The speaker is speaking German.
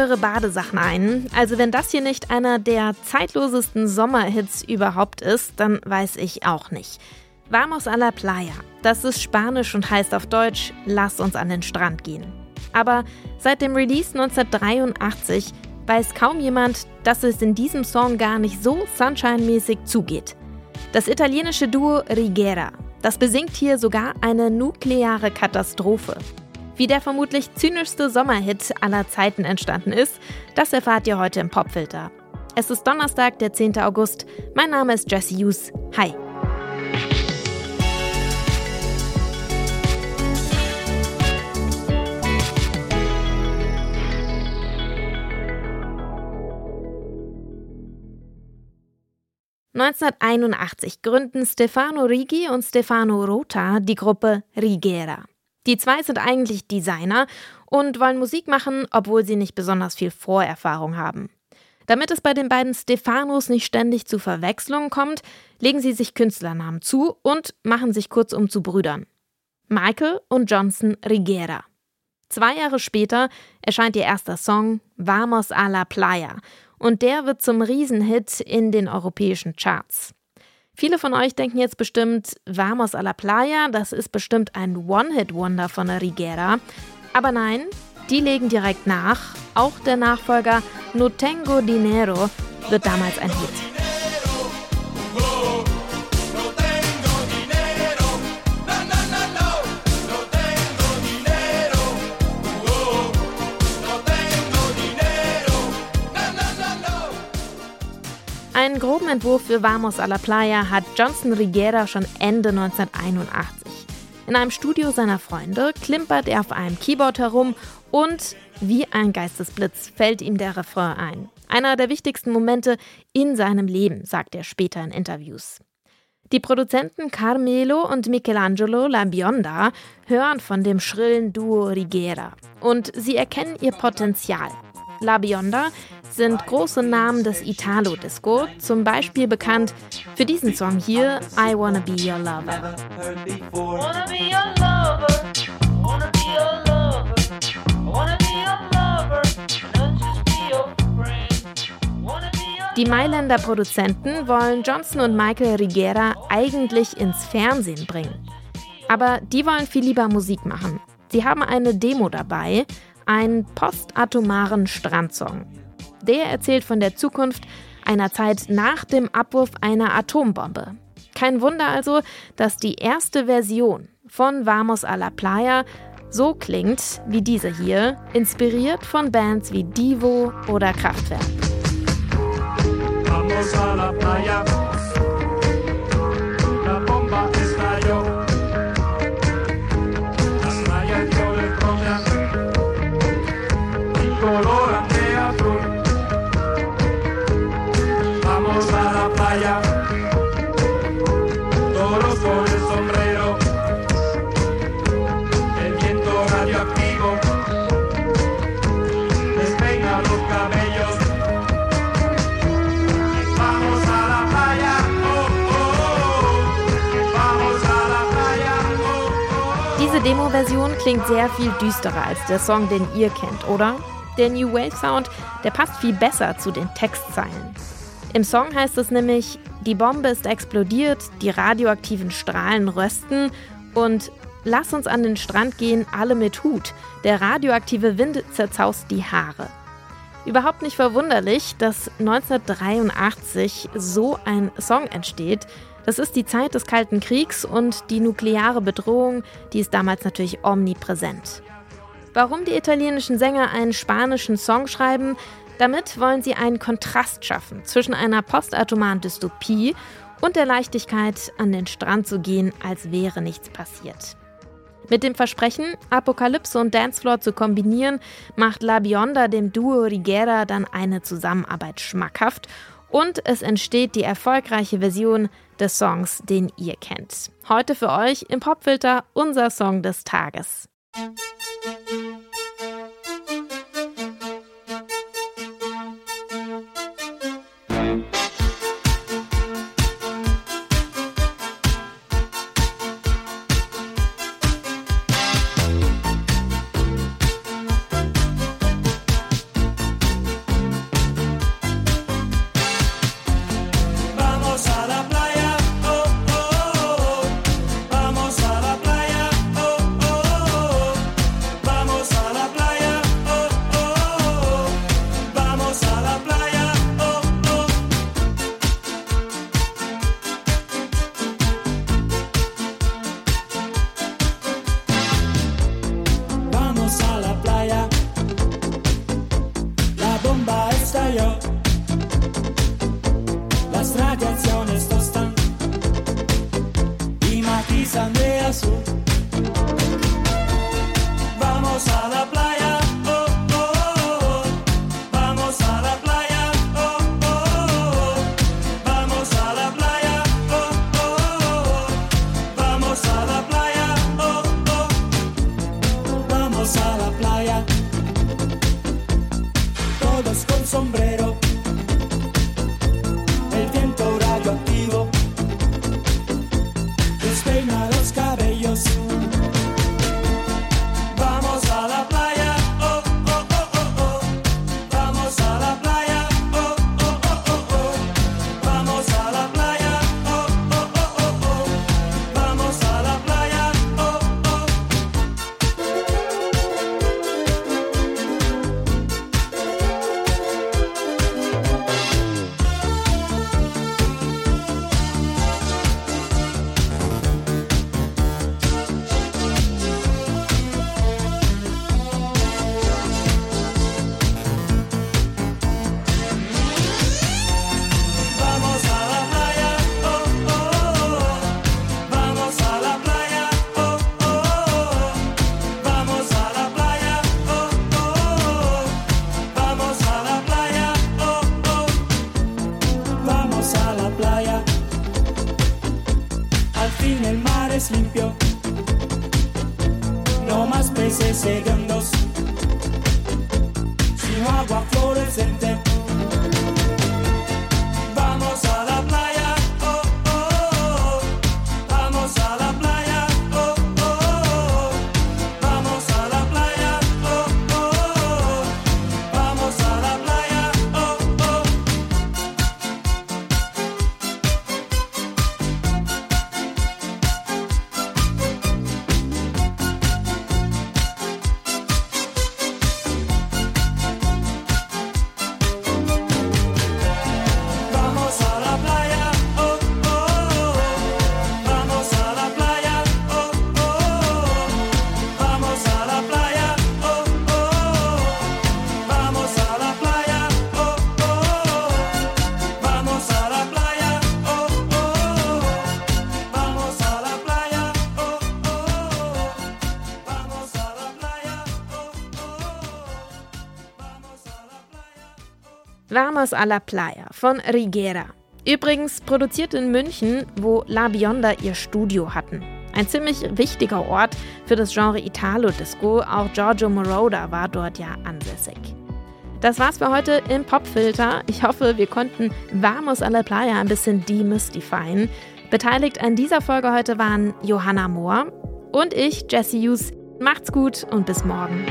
eure Badesachen ein. Also wenn das hier nicht einer der zeitlosesten Sommerhits überhaupt ist, dann weiß ich auch nicht. Vamos a la playa. Das ist Spanisch und heißt auf Deutsch, lass uns an den Strand gehen. Aber seit dem Release 1983 weiß kaum jemand, dass es in diesem Song gar nicht so Sunshine-mäßig zugeht. Das italienische Duo Rigera, das besingt hier sogar eine nukleare Katastrophe. Wie der vermutlich zynischste Sommerhit aller Zeiten entstanden ist, das erfahrt ihr heute im Popfilter. Es ist Donnerstag, der 10. August. Mein Name ist Jesse Hughes. Hi. ...1981 gründen Stefano Rigi und Stefano Rota die Gruppe Rigera. Die zwei sind eigentlich Designer und wollen Musik machen, obwohl sie nicht besonders viel Vorerfahrung haben. Damit es bei den beiden Stefanos nicht ständig zu Verwechslungen kommt, legen sie sich Künstlernamen zu und machen sich kurzum zu Brüdern. Michael und Johnson Rigera. Zwei Jahre später erscheint ihr erster Song Vamos a la Playa und der wird zum Riesenhit in den europäischen Charts. Viele von euch denken jetzt bestimmt, Vamos a la Playa, das ist bestimmt ein One-Hit-Wonder von der Rigera. Aber nein, die legen direkt nach. Auch der Nachfolger No Tengo Dinero wird damals ein Hit. Einen groben Entwurf für Vamos a la Playa hat Johnson Rigera schon Ende 1981. In einem Studio seiner Freunde klimpert er auf einem Keyboard herum und wie ein Geistesblitz fällt ihm der Refrain ein. Einer der wichtigsten Momente in seinem Leben, sagt er später in Interviews. Die Produzenten Carmelo und Michelangelo La Bionda hören von dem schrillen Duo Rigera und sie erkennen ihr Potenzial. La Bionda sind große Namen des Italo-Disco, zum Beispiel bekannt für diesen Song hier, I Wanna Be Your Lover. Die Mailänder Produzenten wollen Johnson und Michael Rigera eigentlich ins Fernsehen bringen. Aber die wollen viel lieber Musik machen. Sie haben eine Demo dabei, einen postatomaren Strandsong. Der erzählt von der Zukunft einer Zeit nach dem Abwurf einer Atombombe. Kein Wunder also, dass die erste Version von Vamos a la Playa so klingt wie diese hier, inspiriert von Bands wie Divo oder Kraftwerk. Vamos a la playa. Diese Demo-Version klingt sehr viel düsterer als der Song, den ihr kennt, oder? Der New Wave Sound, der passt viel besser zu den Textzeilen. Im Song heißt es nämlich, die Bombe ist explodiert, die radioaktiven Strahlen rösten und lass uns an den Strand gehen, alle mit Hut. Der radioaktive Wind zerzaust die Haare. Überhaupt nicht verwunderlich, dass 1983 so ein Song entsteht, das ist die Zeit des Kalten Kriegs und die nukleare Bedrohung, die ist damals natürlich omnipräsent. Warum die italienischen Sänger einen spanischen Song schreiben? Damit wollen sie einen Kontrast schaffen zwischen einer postatomaren Dystopie und der Leichtigkeit, an den Strand zu gehen, als wäre nichts passiert. Mit dem Versprechen, Apokalypse und Dancefloor zu kombinieren, macht La Bionda dem Duo Rigera dann eine Zusammenarbeit schmackhaft und es entsteht die erfolgreiche Version des Songs, den ihr kennt. Heute für euch im Popfilter unser Song des Tages. fire. segundos. agua florece Vamos a la Playa von Rigera. Übrigens produziert in München, wo La Bionda ihr Studio hatten. Ein ziemlich wichtiger Ort für das Genre Italo-Disco. Auch Giorgio Moroder war dort ja ansässig. Das war's für heute im Popfilter. Ich hoffe, wir konnten Vamos a la Playa ein bisschen demystifyen. Beteiligt an dieser Folge heute waren Johanna Mohr und ich, Jesse Hughes. Macht's gut und bis morgen.